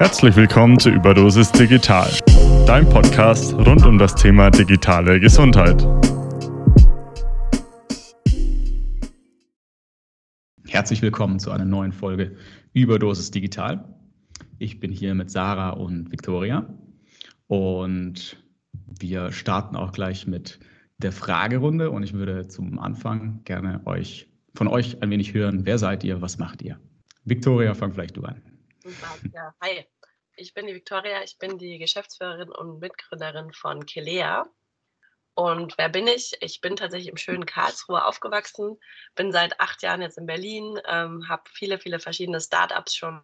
Herzlich willkommen zu Überdosis Digital, dein Podcast rund um das Thema digitale Gesundheit. Herzlich willkommen zu einer neuen Folge Überdosis Digital. Ich bin hier mit Sarah und Victoria und wir starten auch gleich mit der Fragerunde und ich würde zum Anfang gerne euch von euch ein wenig hören. Wer seid ihr? Was macht ihr? Victoria, fang vielleicht du an. Ja, hi, ich bin die Victoria, ich bin die Geschäftsführerin und Mitgründerin von Kelea. Und wer bin ich? Ich bin tatsächlich im schönen Karlsruhe aufgewachsen, bin seit acht Jahren jetzt in Berlin, ähm, habe viele, viele verschiedene Startups schon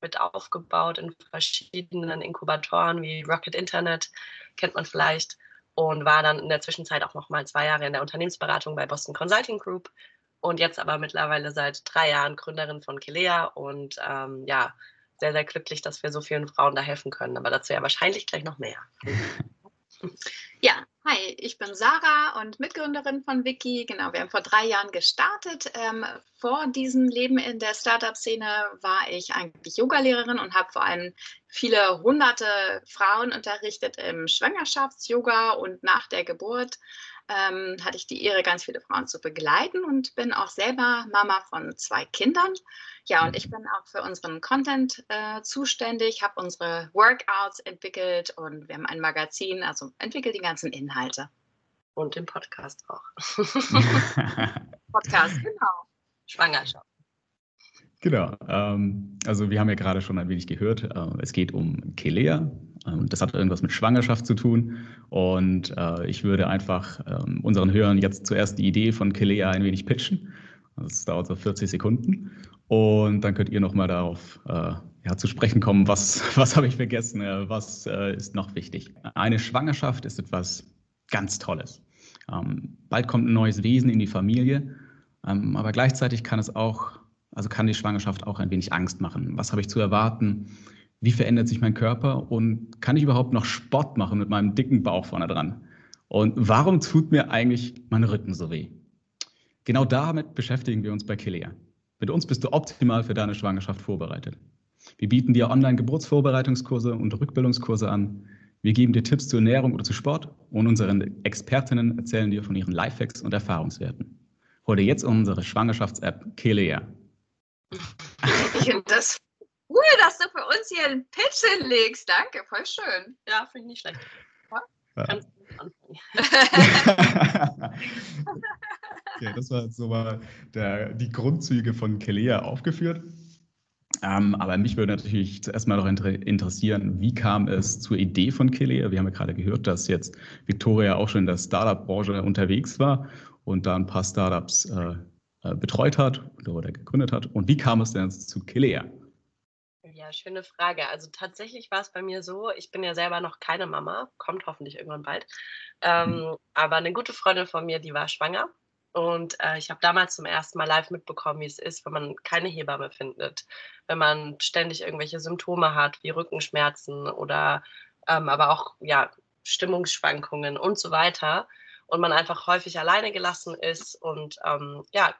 mit aufgebaut in verschiedenen Inkubatoren wie Rocket Internet, kennt man vielleicht, und war dann in der Zwischenzeit auch noch mal zwei Jahre in der Unternehmensberatung bei Boston Consulting Group und jetzt aber mittlerweile seit drei Jahren Gründerin von Kelea und ähm, ja, sehr, sehr glücklich, dass wir so vielen Frauen da helfen können. Aber dazu ja wahrscheinlich gleich noch mehr. Ja, hi, ich bin Sarah und Mitgründerin von Wiki. Genau, wir haben vor drei Jahren gestartet. Ähm, vor diesem Leben in der Startup-Szene war ich eigentlich Yogalehrerin und habe vor allem viele hunderte Frauen unterrichtet im Schwangerschafts-Yoga und nach der Geburt ähm, hatte ich die Ehre, ganz viele Frauen zu begleiten und bin auch selber Mama von zwei Kindern. Ja, und ich bin auch für unseren Content äh, zuständig, habe unsere Workouts entwickelt und wir haben ein Magazin, also entwickelt die ganzen Inhalte. Und den Podcast auch. Podcast, genau. Schwangerschaft. Genau. Ähm, also wir haben ja gerade schon ein wenig gehört, äh, es geht um Kelea. Ähm, das hat irgendwas mit Schwangerschaft zu tun. Und äh, ich würde einfach ähm, unseren Hörern jetzt zuerst die Idee von Kelea ein wenig pitchen. Das dauert so 40 Sekunden. Und dann könnt ihr nochmal darauf äh, ja, zu sprechen kommen, was, was habe ich vergessen, äh, was äh, ist noch wichtig. Eine Schwangerschaft ist etwas ganz Tolles. Ähm, bald kommt ein neues Wesen in die Familie, ähm, aber gleichzeitig kann es auch, also kann die Schwangerschaft auch ein wenig Angst machen. Was habe ich zu erwarten? Wie verändert sich mein Körper? Und kann ich überhaupt noch Sport machen mit meinem dicken Bauch vorne dran? Und warum tut mir eigentlich mein Rücken so weh? Genau damit beschäftigen wir uns bei Kilea. Mit uns bist du optimal für deine Schwangerschaft vorbereitet. Wir bieten dir Online-Geburtsvorbereitungskurse und Rückbildungskurse an. Wir geben dir Tipps zur Ernährung oder zu Sport und unsere Expertinnen erzählen dir von ihren Lifehacks und Erfahrungswerten. Hol dir jetzt unsere Schwangerschafts-App Kelea. Ich finde das cool, dass du für uns hier einen Pitch hinlegst. Danke, voll schön. Ja, finde ich nicht schlecht. Ja. Kannst okay, das war jetzt so mal der, die Grundzüge von Kelea aufgeführt. Ähm, aber mich würde natürlich zuerst mal noch inter interessieren, wie kam es zur Idee von Kelea? Wir haben ja gerade gehört, dass jetzt Victoria auch schon in der Startup-Branche unterwegs war und da ein paar Startups äh, äh betreut hat oder gegründet hat. Und wie kam es denn zu Kelea? Ja, schöne Frage. Also tatsächlich war es bei mir so, ich bin ja selber noch keine Mama, kommt hoffentlich irgendwann bald. Mhm. Ähm, aber eine gute Freundin von mir, die war schwanger. Und äh, ich habe damals zum ersten Mal live mitbekommen, wie es ist, wenn man keine Hebamme findet, wenn man ständig irgendwelche Symptome hat, wie Rückenschmerzen oder ähm, aber auch ja, Stimmungsschwankungen und so weiter. Und man einfach häufig alleine gelassen ist und ähm, ja,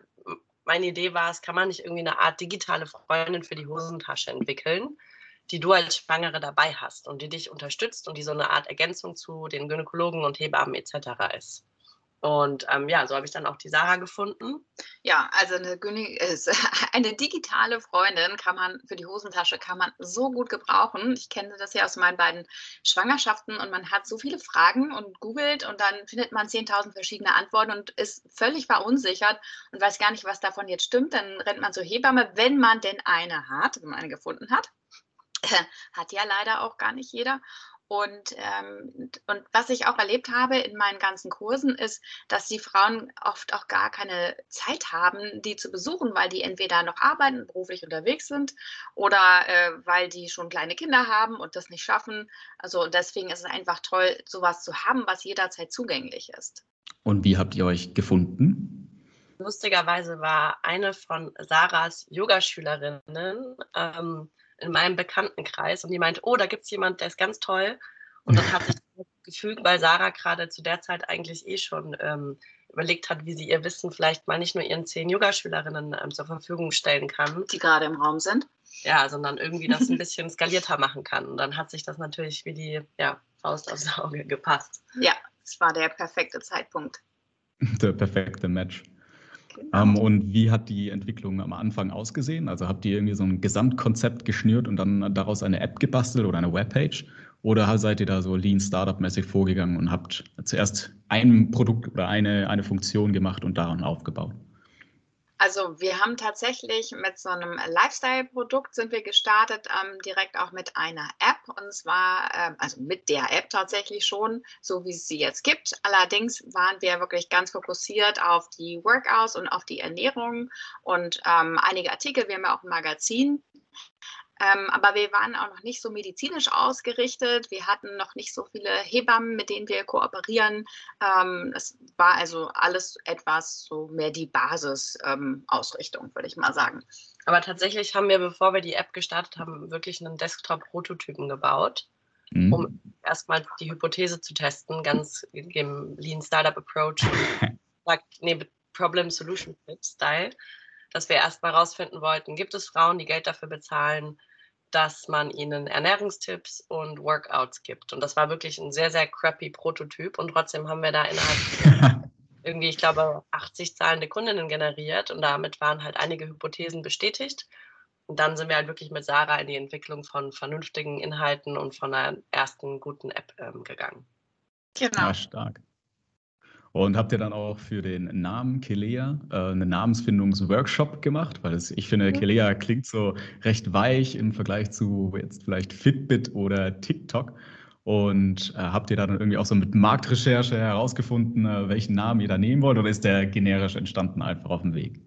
meine Idee war es, kann man nicht irgendwie eine Art digitale Freundin für die Hosentasche entwickeln, die du als Schwangere dabei hast und die dich unterstützt und die so eine Art Ergänzung zu den Gynäkologen und Hebammen etc. ist. Und ähm, ja, so habe ich dann auch die Sarah gefunden. Ja, also eine, eine, digitale Freundin kann man für die Hosentasche kann man so gut gebrauchen. Ich kenne das ja aus meinen beiden Schwangerschaften und man hat so viele Fragen und googelt und dann findet man 10.000 verschiedene Antworten und ist völlig verunsichert und weiß gar nicht, was davon jetzt stimmt. Dann rennt man zur Hebamme, wenn man denn eine hat, wenn man eine gefunden hat. Hat ja leider auch gar nicht jeder. Und, ähm, und was ich auch erlebt habe in meinen ganzen Kursen ist, dass die Frauen oft auch gar keine Zeit haben, die zu besuchen, weil die entweder noch arbeiten, beruflich unterwegs sind oder äh, weil die schon kleine Kinder haben und das nicht schaffen. Also deswegen ist es einfach toll, sowas zu haben, was jederzeit zugänglich ist. Und wie habt ihr euch gefunden? Lustigerweise war eine von Sarahs Yogaschülerinnen ähm, in meinem Bekanntenkreis und die meinte, oh, da gibt es jemand, der ist ganz toll. Und dann hat sich das gefügt, weil Sarah gerade zu der Zeit eigentlich eh schon ähm, überlegt hat, wie sie ihr Wissen vielleicht mal nicht nur ihren zehn Yogaschülerinnen ähm, zur Verfügung stellen kann. Die gerade im Raum sind. ja, sondern irgendwie das ein bisschen skalierter machen kann. Und dann hat sich das natürlich wie die ja, Faust aufs Auge gepasst. Ja, es war der perfekte Zeitpunkt. Der perfekte Match. Genau. Ähm, und wie hat die Entwicklung am Anfang ausgesehen? Also habt ihr irgendwie so ein Gesamtkonzept geschnürt und dann daraus eine App gebastelt oder eine Webpage? Oder seid ihr da so Lean Startup-mäßig vorgegangen und habt zuerst ein Produkt oder eine, eine Funktion gemacht und daran aufgebaut? Also wir haben tatsächlich mit so einem Lifestyle-Produkt sind wir gestartet, ähm, direkt auch mit einer App und zwar, äh, also mit der App tatsächlich schon, so wie es sie jetzt gibt. Allerdings waren wir wirklich ganz fokussiert auf die Workouts und auf die Ernährung und ähm, einige Artikel. Wir haben ja auch ein Magazin ähm, aber wir waren auch noch nicht so medizinisch ausgerichtet. Wir hatten noch nicht so viele Hebammen, mit denen wir kooperieren. Ähm, es war also alles etwas so mehr die Basisausrichtung, ähm, würde ich mal sagen. Aber tatsächlich haben wir, bevor wir die App gestartet haben, wirklich einen Desktop-Prototypen gebaut, mhm. um erstmal die Hypothese zu testen, ganz im Lean Startup Approach, nee, Problem Solution Fit Style dass wir erstmal herausfinden wollten, gibt es Frauen, die Geld dafür bezahlen, dass man ihnen Ernährungstipps und Workouts gibt. Und das war wirklich ein sehr, sehr crappy Prototyp. Und trotzdem haben wir da innerhalb irgendwie, ich glaube, 80 zahlende Kundinnen generiert. Und damit waren halt einige Hypothesen bestätigt. Und dann sind wir halt wirklich mit Sarah in die Entwicklung von vernünftigen Inhalten und von einer ersten guten App ähm, gegangen. Genau. Ja, stark. Und habt ihr dann auch für den Namen Kelea äh, einen Namensfindungsworkshop gemacht? Weil es, ich finde, Kelea klingt so recht weich im Vergleich zu jetzt vielleicht Fitbit oder TikTok. Und äh, habt ihr da dann irgendwie auch so mit Marktrecherche herausgefunden, äh, welchen Namen ihr da nehmen wollt? Oder ist der generisch entstanden einfach auf dem Weg?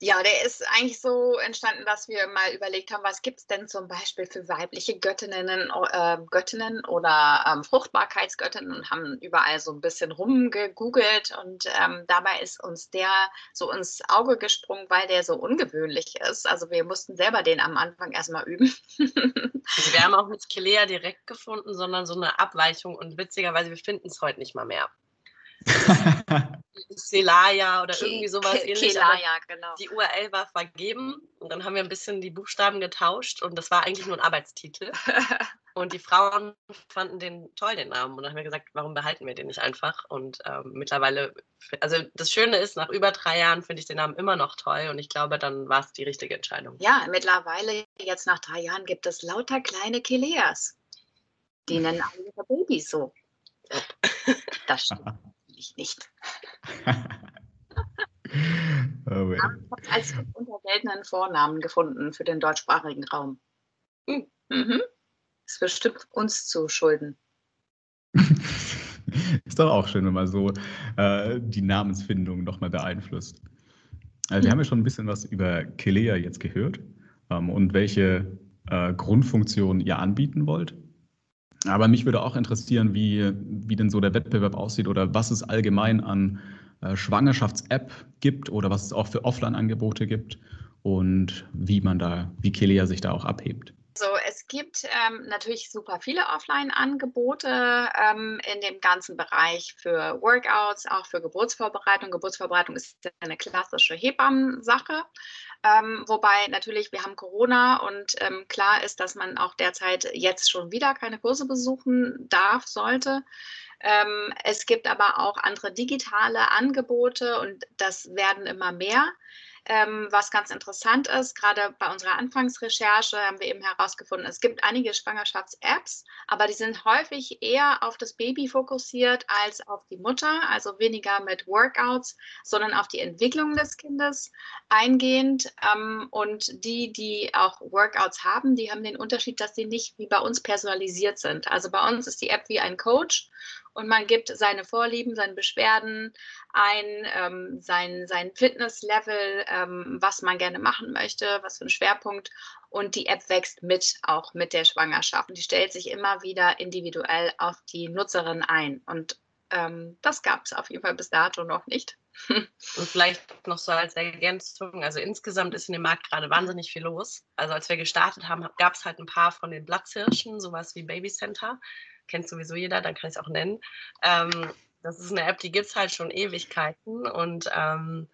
Ja, der ist eigentlich so entstanden, dass wir mal überlegt haben, was gibt es denn zum Beispiel für weibliche Göttinnen, äh, Göttinnen oder ähm, Fruchtbarkeitsgöttinnen und haben überall so ein bisschen rumgegoogelt und ähm, dabei ist uns der so ins Auge gesprungen, weil der so ungewöhnlich ist. Also wir mussten selber den am Anfang erstmal üben. also wir haben auch nicht Kilea direkt gefunden, sondern so eine Abweichung und witzigerweise, wir finden es heute nicht mal mehr. Celaya oder Ke irgendwie sowas Ke ähnliches. Kelaya, genau. Die URL war vergeben und dann haben wir ein bisschen die Buchstaben getauscht und das war eigentlich nur ein Arbeitstitel. und die Frauen fanden den toll, den Namen. Und dann haben wir gesagt, warum behalten wir den nicht einfach? Und ähm, mittlerweile, also das Schöne ist, nach über drei Jahren finde ich den Namen immer noch toll und ich glaube, dann war es die richtige Entscheidung. Ja, mittlerweile, jetzt nach drei Jahren, gibt es lauter kleine Keleas. Die nennen alle ihre Babys so. Das stimmt ich nicht. oh, habe als unter seltenen Vornamen gefunden für den deutschsprachigen Raum. Hm. Mhm. Ist bestimmt uns zu schulden. ist doch auch schön, wenn man so äh, die Namensfindung nochmal beeinflusst. Also wir haben ja schon ein bisschen was über Kelea jetzt gehört ähm, und welche äh, Grundfunktionen ihr anbieten wollt. Aber mich würde auch interessieren, wie, wie denn so der Wettbewerb aussieht oder was es allgemein an äh, Schwangerschafts-App gibt oder was es auch für Offline-Angebote gibt und wie man da, wie Kelea sich da auch abhebt. Also es gibt ähm, natürlich super viele Offline-Angebote ähm, in dem ganzen Bereich für Workouts, auch für Geburtsvorbereitung. Geburtsvorbereitung ist eine klassische Hebammensache. Ähm, wobei natürlich, wir haben Corona und ähm, klar ist, dass man auch derzeit jetzt schon wieder keine Kurse besuchen darf, sollte. Ähm, es gibt aber auch andere digitale Angebote und das werden immer mehr. Ähm, was ganz interessant ist, gerade bei unserer Anfangsrecherche haben wir eben herausgefunden, es gibt einige Schwangerschafts-Apps, aber die sind häufig eher auf das Baby fokussiert als auf die Mutter, also weniger mit Workouts, sondern auf die Entwicklung des Kindes eingehend. Ähm, und die, die auch Workouts haben, die haben den Unterschied, dass sie nicht wie bei uns personalisiert sind. Also bei uns ist die App wie ein Coach und man gibt seine Vorlieben, seine Beschwerden ein, ähm, sein, sein Fitnesslevel, ähm, was man gerne machen möchte, was für ein Schwerpunkt. Und die App wächst mit, auch mit der Schwangerschaft. Und die stellt sich immer wieder individuell auf die Nutzerin ein. Und ähm, das gab es auf jeden Fall bis dato noch nicht. Und vielleicht noch so als Ergänzung, also insgesamt ist in dem Markt gerade wahnsinnig viel los. Also als wir gestartet haben, gab es halt ein paar von den Platzhirschen, sowas wie Baby Center kennt sowieso jeder, dann kann ich es auch nennen. Ähm, das ist eine App, die gibt es halt schon Ewigkeiten und ähm,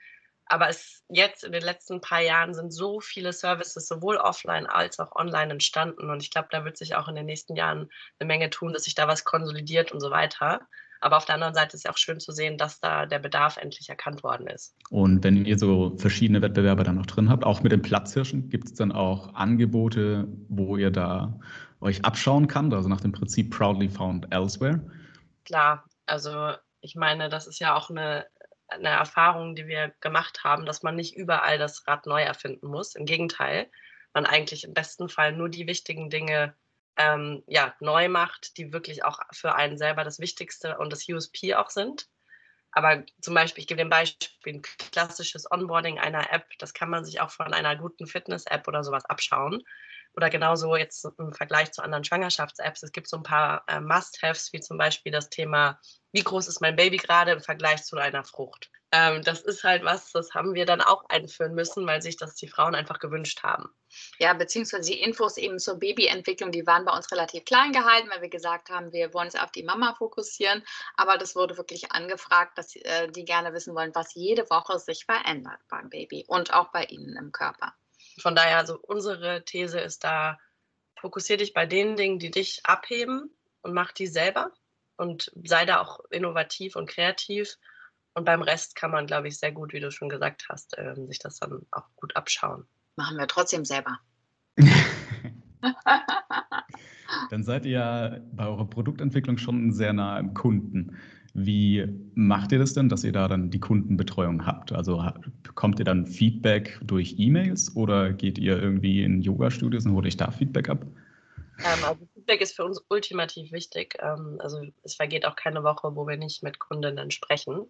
Aber es, jetzt in den letzten paar Jahren sind so viele Services sowohl offline als auch online entstanden. Und ich glaube, da wird sich auch in den nächsten Jahren eine Menge tun, dass sich da was konsolidiert und so weiter. Aber auf der anderen Seite ist es auch schön zu sehen, dass da der Bedarf endlich erkannt worden ist. Und wenn ihr so verschiedene Wettbewerber dann noch drin habt, auch mit den Platzhirschen, gibt es dann auch Angebote, wo ihr da euch abschauen kann, also nach dem Prinzip Proudly Found Elsewhere? Klar, also ich meine, das ist ja auch eine, eine Erfahrung, die wir gemacht haben, dass man nicht überall das Rad neu erfinden muss. Im Gegenteil, man eigentlich im besten Fall nur die wichtigen Dinge ähm, ja, neu macht, die wirklich auch für einen selber das Wichtigste und das USP auch sind. Aber zum Beispiel, ich gebe dem Beispiel, ein klassisches Onboarding einer App, das kann man sich auch von einer guten Fitness-App oder sowas abschauen. Oder genauso jetzt im Vergleich zu anderen Schwangerschafts-Apps. Es gibt so ein paar äh, Must-Haves, wie zum Beispiel das Thema, wie groß ist mein Baby gerade im Vergleich zu einer Frucht. Ähm, das ist halt was, das haben wir dann auch einführen müssen, weil sich das die Frauen einfach gewünscht haben. Ja, beziehungsweise die Infos eben zur Babyentwicklung, die waren bei uns relativ klein gehalten, weil wir gesagt haben, wir wollen uns auf die Mama fokussieren. Aber das wurde wirklich angefragt, dass äh, die gerne wissen wollen, was jede Woche sich verändert beim Baby und auch bei ihnen im Körper. Von daher, also unsere These ist da, fokussiere dich bei den Dingen, die dich abheben und mach die selber und sei da auch innovativ und kreativ. Und beim Rest kann man, glaube ich, sehr gut, wie du schon gesagt hast, äh, sich das dann auch gut abschauen. Machen wir trotzdem selber. dann seid ihr ja bei eurer Produktentwicklung schon sehr nah im Kunden. Wie macht ihr das denn, dass ihr da dann die Kundenbetreuung habt? Also bekommt ihr dann Feedback durch E-Mails oder geht ihr irgendwie in Yoga-Studios und holt euch da Feedback ab? Ähm, also Feedback ist für uns ultimativ wichtig. Ähm, also es vergeht auch keine Woche, wo wir nicht mit Kundinnen sprechen.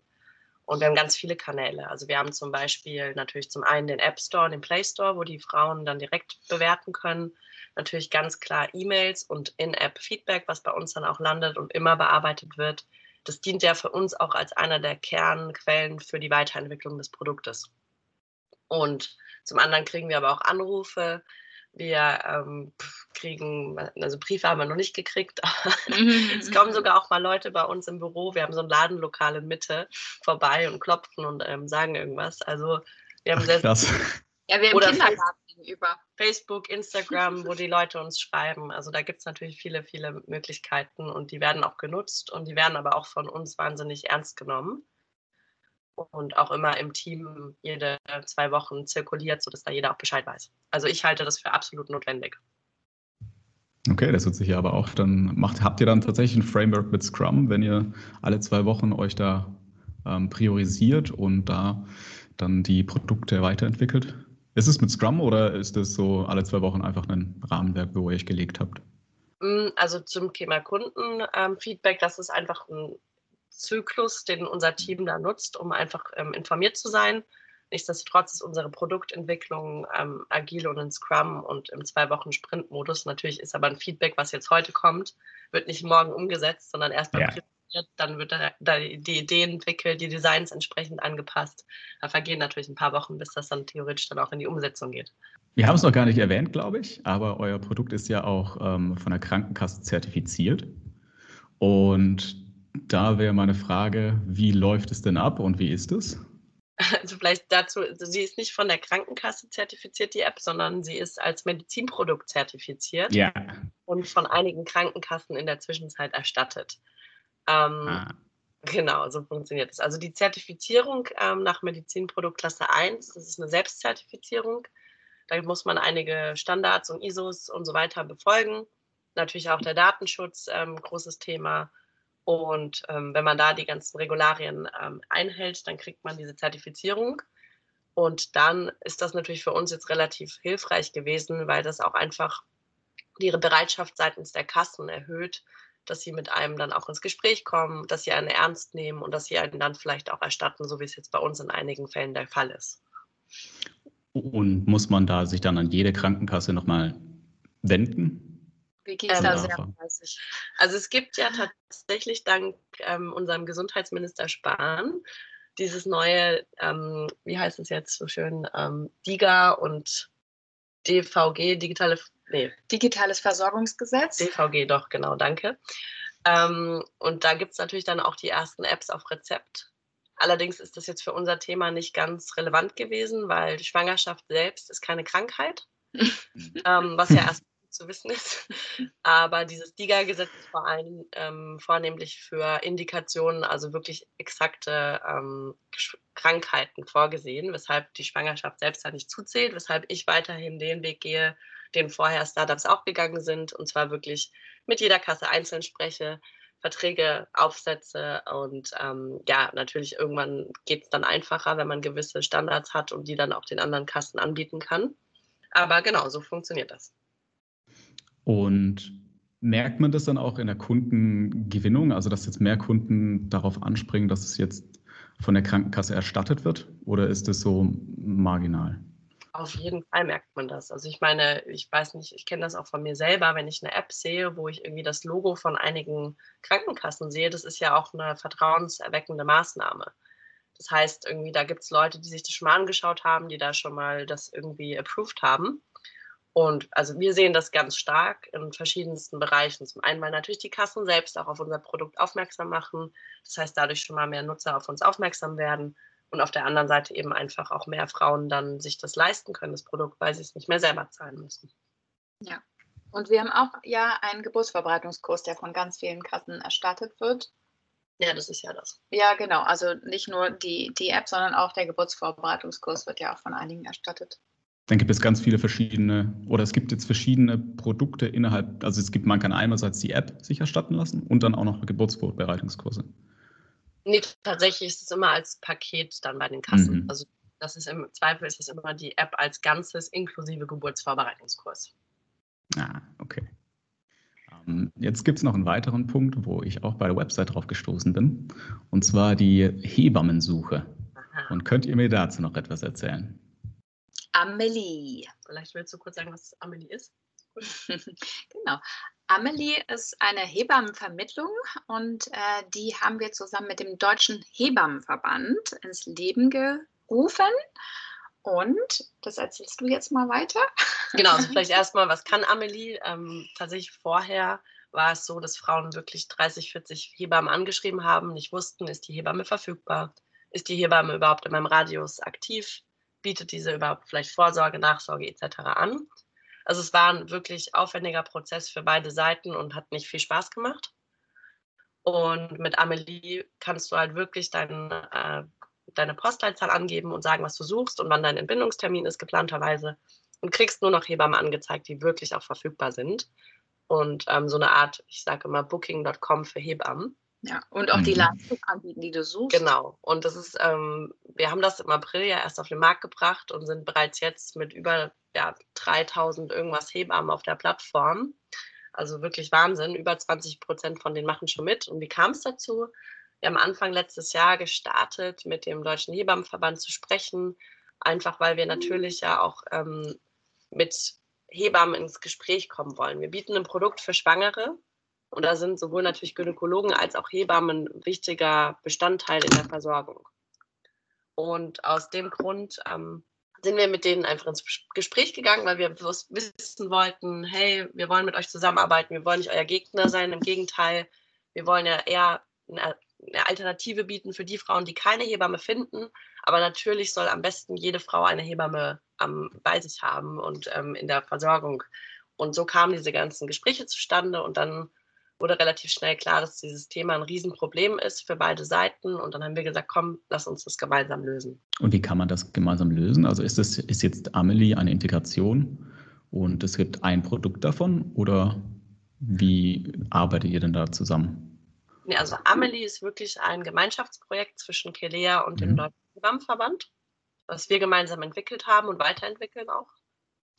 Und wir haben ganz viele Kanäle. Also wir haben zum Beispiel natürlich zum einen den App Store und den Play Store, wo die Frauen dann direkt bewerten können. Natürlich ganz klar E-Mails und In-App-Feedback, was bei uns dann auch landet und immer bearbeitet wird das dient ja für uns auch als einer der Kernquellen für die Weiterentwicklung des Produktes. Und zum anderen kriegen wir aber auch Anrufe. Wir ähm, kriegen, also Briefe haben wir noch nicht gekriegt, es kommen sogar auch mal Leute bei uns im Büro. Wir haben so ein Ladenlokal in Mitte vorbei und klopfen und ähm, sagen irgendwas. Also wir haben Ach, sehr, ja, wir haben Oder Kindergarten gegenüber. Facebook, Instagram, wo die Leute uns schreiben. Also da gibt es natürlich viele, viele Möglichkeiten und die werden auch genutzt und die werden aber auch von uns wahnsinnig ernst genommen und auch immer im Team jede zwei Wochen zirkuliert, sodass da jeder auch Bescheid weiß. Also ich halte das für absolut notwendig. Okay, das wird sich ja aber auch dann macht. Habt ihr dann tatsächlich ein Framework mit Scrum, wenn ihr alle zwei Wochen euch da ähm, priorisiert und da dann die Produkte weiterentwickelt? Ist es mit Scrum oder ist es so alle zwei Wochen einfach ein Rahmenwerk, wo ihr euch gelegt habt? Mm, also zum Thema Kundenfeedback, das ist einfach ein Zyklus, den unser Team da nutzt, um einfach ähm, informiert zu sein. Nichtsdestotrotz ist unsere Produktentwicklung ähm, agil und in Scrum und im zwei Wochen Sprint-Modus. Natürlich ist aber ein Feedback, was jetzt heute kommt, wird nicht morgen umgesetzt, sondern erst beim ja wird, dann wird da die Idee entwickelt, die Designs entsprechend angepasst. Da vergehen natürlich ein paar Wochen, bis das dann theoretisch dann auch in die Umsetzung geht. Wir haben es noch gar nicht erwähnt, glaube ich, aber euer Produkt ist ja auch ähm, von der Krankenkasse zertifiziert. Und da wäre meine Frage, wie läuft es denn ab und wie ist es? Also vielleicht dazu, also sie ist nicht von der Krankenkasse zertifiziert, die App, sondern sie ist als Medizinprodukt zertifiziert ja. und von einigen Krankenkassen in der Zwischenzeit erstattet. Ähm, ah. Genau, so funktioniert es. Also die Zertifizierung ähm, nach Medizinproduktklasse 1, das ist eine Selbstzertifizierung. Da muss man einige Standards und ISOs und so weiter befolgen. Natürlich auch der Datenschutz, ähm, großes Thema. Und ähm, wenn man da die ganzen Regularien ähm, einhält, dann kriegt man diese Zertifizierung. Und dann ist das natürlich für uns jetzt relativ hilfreich gewesen, weil das auch einfach ihre Bereitschaft seitens der Kassen erhöht, dass sie mit einem dann auch ins Gespräch kommen, dass sie einen ernst nehmen und dass sie einen dann vielleicht auch erstatten, so wie es jetzt bei uns in einigen Fällen der Fall ist. Und muss man da sich dann an jede Krankenkasse nochmal wenden? Vicky ist ähm, da sehr fleißig. Also es gibt ja tatsächlich dank ähm, unserem Gesundheitsminister Spahn dieses neue, ähm, wie heißt es jetzt so schön, ähm, DIGA und DVG, digitale nee. Digitales Versorgungsgesetz. DVG, doch, genau, danke. Ähm, und da gibt es natürlich dann auch die ersten Apps auf Rezept. Allerdings ist das jetzt für unser Thema nicht ganz relevant gewesen, weil die Schwangerschaft selbst ist keine Krankheit, ähm, was ja erst zu wissen ist. Aber dieses DIGA-Gesetz ist vor allem ähm, vornehmlich für Indikationen, also wirklich exakte ähm, Krankheiten vorgesehen, weshalb die Schwangerschaft selbst da nicht zuzählt, weshalb ich weiterhin den Weg gehe, den vorher Startups auch gegangen sind, und zwar wirklich mit jeder Kasse einzeln spreche, Verträge aufsetze und ähm, ja, natürlich irgendwann geht es dann einfacher, wenn man gewisse Standards hat und die dann auch den anderen Kassen anbieten kann. Aber genau, so funktioniert das. Und merkt man das dann auch in der Kundengewinnung, also dass jetzt mehr Kunden darauf anspringen, dass es jetzt von der Krankenkasse erstattet wird? Oder ist es so marginal? Auf jeden Fall merkt man das. Also ich meine, ich weiß nicht, ich kenne das auch von mir selber, wenn ich eine App sehe, wo ich irgendwie das Logo von einigen Krankenkassen sehe, das ist ja auch eine vertrauenserweckende Maßnahme. Das heißt, irgendwie, da gibt es Leute, die sich das schon mal angeschaut haben, die da schon mal das irgendwie approved haben. Und also wir sehen das ganz stark in verschiedensten Bereichen. Zum einen, weil natürlich die Kassen selbst auch auf unser Produkt aufmerksam machen. Das heißt, dadurch schon mal mehr Nutzer auf uns aufmerksam werden und auf der anderen Seite eben einfach auch mehr Frauen dann sich das leisten können, das Produkt, weil sie es nicht mehr selber zahlen müssen. Ja. Und wir haben auch ja einen Geburtsverbreitungskurs, der von ganz vielen Kassen erstattet wird. Ja, das ist ja das. Ja, genau. Also nicht nur die, die App, sondern auch der Geburtsvorbereitungskurs wird ja auch von einigen erstattet. Dann gibt es ganz viele verschiedene, oder es gibt jetzt verschiedene Produkte innerhalb, also es gibt, man kann einerseits die App sich erstatten lassen und dann auch noch Geburtsvorbereitungskurse. Nee, tatsächlich ist es immer als Paket dann bei den Kassen. Mhm. Also das ist im Zweifel ist es immer die App als Ganzes inklusive Geburtsvorbereitungskurs. Ah, okay. Um, ähm, jetzt gibt es noch einen weiteren Punkt, wo ich auch bei der Website drauf gestoßen bin, und zwar die Hebammensuche. Aha. Und könnt ihr mir dazu noch etwas erzählen? Amelie. Vielleicht willst du kurz sagen, was Amelie ist? genau. Amelie ist eine Hebammenvermittlung und äh, die haben wir zusammen mit dem Deutschen Hebammenverband ins Leben gerufen. Und das erzählst du jetzt mal weiter. Genau, also vielleicht erstmal, was kann Amelie? Ähm, tatsächlich vorher war es so, dass Frauen wirklich 30, 40 Hebammen angeschrieben haben, nicht wussten, ist die Hebamme verfügbar? Ist die Hebamme überhaupt in meinem Radius aktiv? Bietet diese überhaupt vielleicht Vorsorge, Nachsorge etc. an? Also es war ein wirklich aufwendiger Prozess für beide Seiten und hat nicht viel Spaß gemacht. Und mit Amelie kannst du halt wirklich dein, äh, deine Postleitzahl angeben und sagen, was du suchst und wann dein Entbindungstermin ist, geplanterweise. Und kriegst nur noch Hebammen angezeigt, die wirklich auch verfügbar sind. Und ähm, so eine Art, ich sage immer, booking.com für Hebammen. Ja, und auch die mhm. Leistung anbieten, die du suchst. Genau. Und das ist, ähm, wir haben das im April ja erst auf den Markt gebracht und sind bereits jetzt mit über ja, 3000 irgendwas Hebammen auf der Plattform. Also wirklich Wahnsinn. Über 20 Prozent von denen machen schon mit. Und wie kam es dazu? Wir haben Anfang letztes Jahr gestartet, mit dem Deutschen Hebammenverband zu sprechen, einfach weil wir natürlich ja auch ähm, mit Hebammen ins Gespräch kommen wollen. Wir bieten ein Produkt für Schwangere, und da sind sowohl natürlich Gynäkologen als auch Hebammen ein wichtiger Bestandteil in der Versorgung. Und aus dem Grund ähm, sind wir mit denen einfach ins Gespräch gegangen, weil wir wissen wollten, hey, wir wollen mit euch zusammenarbeiten, wir wollen nicht euer Gegner sein, im Gegenteil, wir wollen ja eher eine, eine Alternative bieten für die Frauen, die keine Hebamme finden. Aber natürlich soll am besten jede Frau eine Hebamme ähm, bei sich haben und ähm, in der Versorgung. Und so kamen diese ganzen Gespräche zustande und dann wurde relativ schnell klar, dass dieses Thema ein Riesenproblem ist für beide Seiten. Und dann haben wir gesagt, komm, lass uns das gemeinsam lösen. Und wie kann man das gemeinsam lösen? Also ist das ist jetzt Amelie eine Integration und es gibt ein Produkt davon oder wie arbeitet ihr denn da zusammen? Nee, also Amelie ist wirklich ein Gemeinschaftsprojekt zwischen Kelea und dem mhm. Deutschen Hebammverband, was wir gemeinsam entwickelt haben und weiterentwickeln auch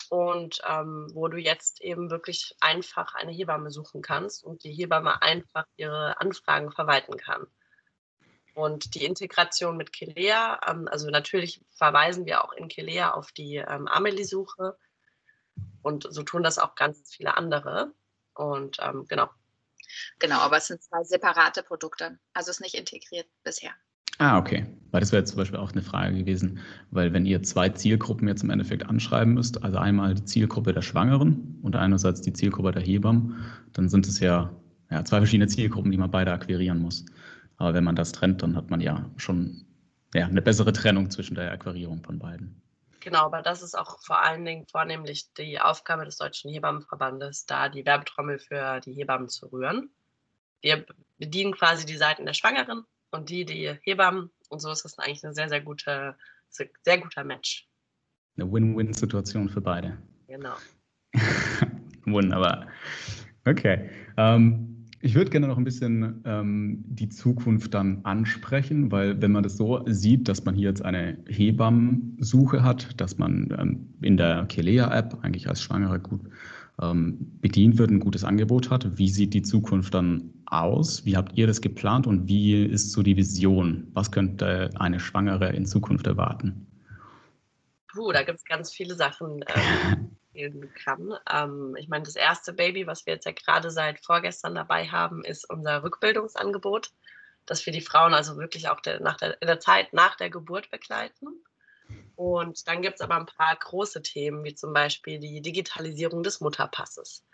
und ähm, wo du jetzt eben wirklich einfach eine Hebamme suchen kannst und die Hebamme einfach ihre Anfragen verwalten kann. Und die Integration mit Kelea, ähm, also natürlich verweisen wir auch in Kelea auf die ähm, Amelie-Suche und so tun das auch ganz viele andere. Und ähm, genau. Genau, aber es sind zwei separate Produkte, also es ist nicht integriert bisher. Ah, okay. Weil das wäre jetzt zum Beispiel auch eine Frage gewesen, weil wenn ihr zwei Zielgruppen jetzt im Endeffekt anschreiben müsst, also einmal die Zielgruppe der Schwangeren und einerseits die Zielgruppe der Hebammen, dann sind es ja, ja zwei verschiedene Zielgruppen, die man beide akquirieren muss. Aber wenn man das trennt, dann hat man ja schon ja, eine bessere Trennung zwischen der Aquarierung von beiden. Genau, aber das ist auch vor allen Dingen vornehmlich die Aufgabe des Deutschen Hebammenverbandes, da die Werbetrommel für die Hebammen zu rühren. Wir bedienen quasi die Seiten der Schwangeren und die, die Hebammen. Und so ist das eigentlich eine sehr, sehr gute, sehr guter Match. Eine Win-Win-Situation für beide. Genau. Wunderbar. Okay. Ähm, ich würde gerne noch ein bisschen ähm, die Zukunft dann ansprechen, weil wenn man das so sieht, dass man hier jetzt eine Hebammensuche hat, dass man ähm, in der Kelea-App eigentlich als Schwangere gut ähm, bedient wird, ein gutes Angebot hat, wie sieht die Zukunft dann aus? Wie habt ihr das geplant und wie ist so die Vision? Was könnte eine Schwangere in Zukunft erwarten? Puh, da gibt es ganz viele Sachen. Ähm, spielen kann. Ähm, ich meine, das erste Baby, was wir jetzt ja gerade seit vorgestern dabei haben, ist unser Rückbildungsangebot, dass wir die Frauen also wirklich auch der, nach der, in der Zeit nach der Geburt begleiten. Und dann gibt es aber ein paar große Themen, wie zum Beispiel die Digitalisierung des Mutterpasses,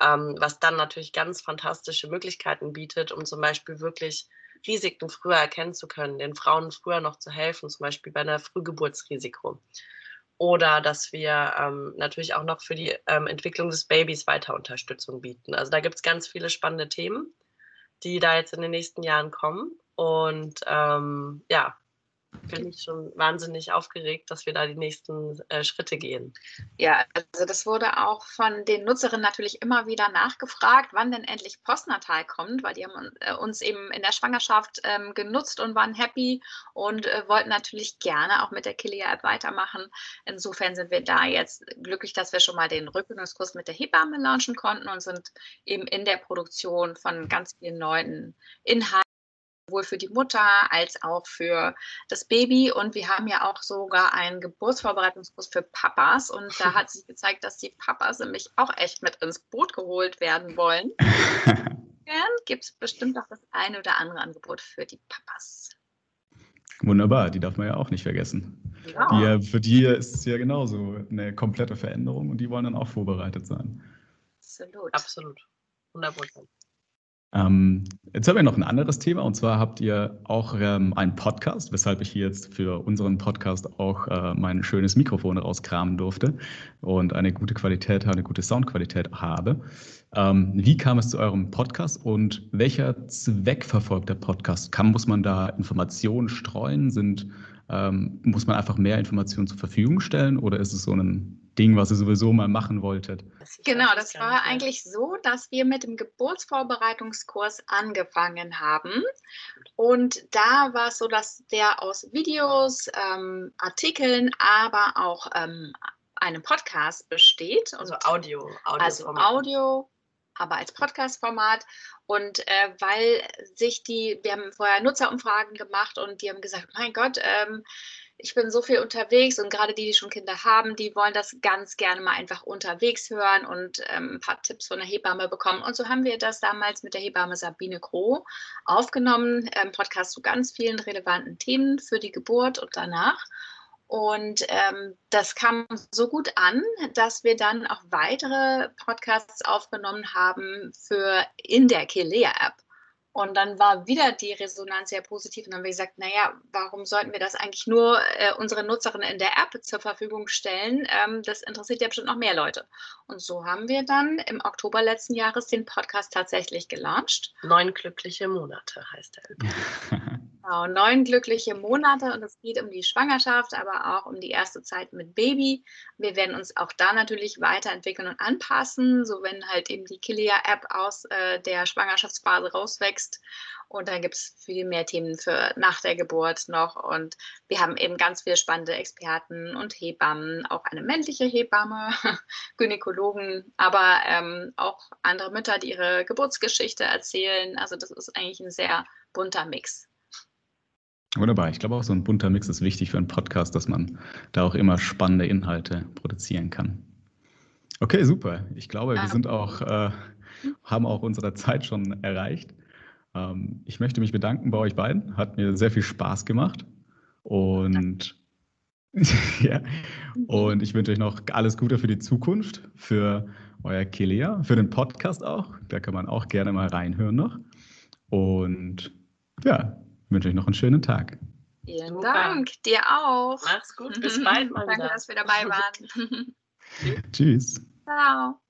ähm, was dann natürlich ganz fantastische Möglichkeiten bietet, um zum Beispiel wirklich Risiken früher erkennen zu können, den Frauen früher noch zu helfen, zum Beispiel bei einer Frühgeburtsrisiko oder dass wir ähm, natürlich auch noch für die ähm, Entwicklung des Babys weiter Unterstützung bieten. Also da gibt es ganz viele spannende Themen, die da jetzt in den nächsten Jahren kommen. Und ähm, ja, bin ich schon wahnsinnig aufgeregt, dass wir da die nächsten äh, Schritte gehen. Ja, also das wurde auch von den Nutzerinnen natürlich immer wieder nachgefragt, wann denn endlich Postnatal kommt, weil die haben äh, uns eben in der Schwangerschaft ähm, genutzt und waren happy und äh, wollten natürlich gerne auch mit der Kilia-App weitermachen. Insofern sind wir da jetzt glücklich, dass wir schon mal den Rückbildungskurs mit der Hebamme launchen konnten und sind eben in der Produktion von ganz vielen neuen Inhalten sowohl für die Mutter als auch für das Baby. Und wir haben ja auch sogar einen Geburtsvorbereitungskurs für Papas. Und da hat sich gezeigt, dass die Papas nämlich auch echt mit ins Boot geholt werden wollen. Dann gibt es bestimmt auch das eine oder andere Angebot für die Papas. Wunderbar, die darf man ja auch nicht vergessen. Ja. Die, für die ist es ja genauso eine komplette Veränderung und die wollen dann auch vorbereitet sein. Absolut. Absolut. 100 Prozent. Ähm, jetzt haben wir noch ein anderes Thema und zwar habt ihr auch ähm, einen Podcast, weshalb ich hier jetzt für unseren Podcast auch äh, mein schönes Mikrofon rauskramen durfte und eine gute Qualität, eine gute Soundqualität habe. Ähm, wie kam es zu eurem Podcast und welcher Zweck verfolgt der Podcast? Kann, muss man da Informationen streuen? Sind, ähm, muss man einfach mehr Informationen zur Verfügung stellen oder ist es so ein Ding, was ihr sowieso mal machen wolltet? Genau, das war eigentlich so, dass wir mit dem Geburtsvorbereitungskurs angefangen haben. Und da war es so, dass der aus Videos, ähm, Artikeln, aber auch ähm, einem Podcast besteht. Also Audio. Audio also Audio, aber als Podcast-Format. Und äh, weil sich die, wir haben vorher Nutzerumfragen gemacht und die haben gesagt, mein Gott, ähm, ich bin so viel unterwegs und gerade die, die schon Kinder haben, die wollen das ganz gerne mal einfach unterwegs hören und ähm, ein paar Tipps von der Hebamme bekommen. Und so haben wir das damals mit der Hebamme Sabine Groh aufgenommen, ähm, Podcast zu ganz vielen relevanten Themen für die Geburt und danach. Und ähm, das kam so gut an, dass wir dann auch weitere Podcasts aufgenommen haben für in der Kilea-App. Und dann war wieder die Resonanz sehr positiv. Und dann haben wir gesagt, naja, warum sollten wir das eigentlich nur äh, unseren Nutzerinnen in der App zur Verfügung stellen? Ähm, das interessiert ja bestimmt noch mehr Leute. Und so haben wir dann im Oktober letzten Jahres den Podcast tatsächlich gelauncht. Neun glückliche Monate heißt er. Genau, neun glückliche Monate und es geht um die Schwangerschaft, aber auch um die erste Zeit mit Baby. Wir werden uns auch da natürlich weiterentwickeln und anpassen, so wenn halt eben die Kilia-App aus äh, der Schwangerschaftsphase rauswächst. Und dann gibt es viel mehr Themen für nach der Geburt noch. Und wir haben eben ganz viele spannende Experten und Hebammen, auch eine männliche Hebamme, Gynäkologen, aber ähm, auch andere Mütter, die ihre Geburtsgeschichte erzählen. Also das ist eigentlich ein sehr bunter Mix. Wunderbar. Ich glaube auch so ein bunter Mix ist wichtig für einen Podcast, dass man da auch immer spannende Inhalte produzieren kann. Okay, super. Ich glaube, wir sind auch, äh, haben auch unsere Zeit schon erreicht. Ähm, ich möchte mich bedanken bei euch beiden. Hat mir sehr viel Spaß gemacht. Und, ja. und ich wünsche euch noch alles Gute für die Zukunft, für euer Kilea, für den Podcast auch. Da kann man auch gerne mal reinhören noch. Und ja, wünsche euch noch einen schönen Tag. Vielen Super. Dank, dir auch. Mach's gut, bis bald mal Danke, wieder. dass wir dabei waren. Tschüss. Ciao.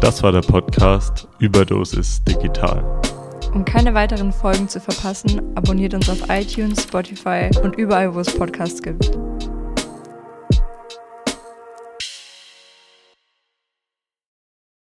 Das war der Podcast Überdosis Digital. Um keine weiteren Folgen zu verpassen, abonniert uns auf iTunes, Spotify und überall, wo es Podcasts gibt.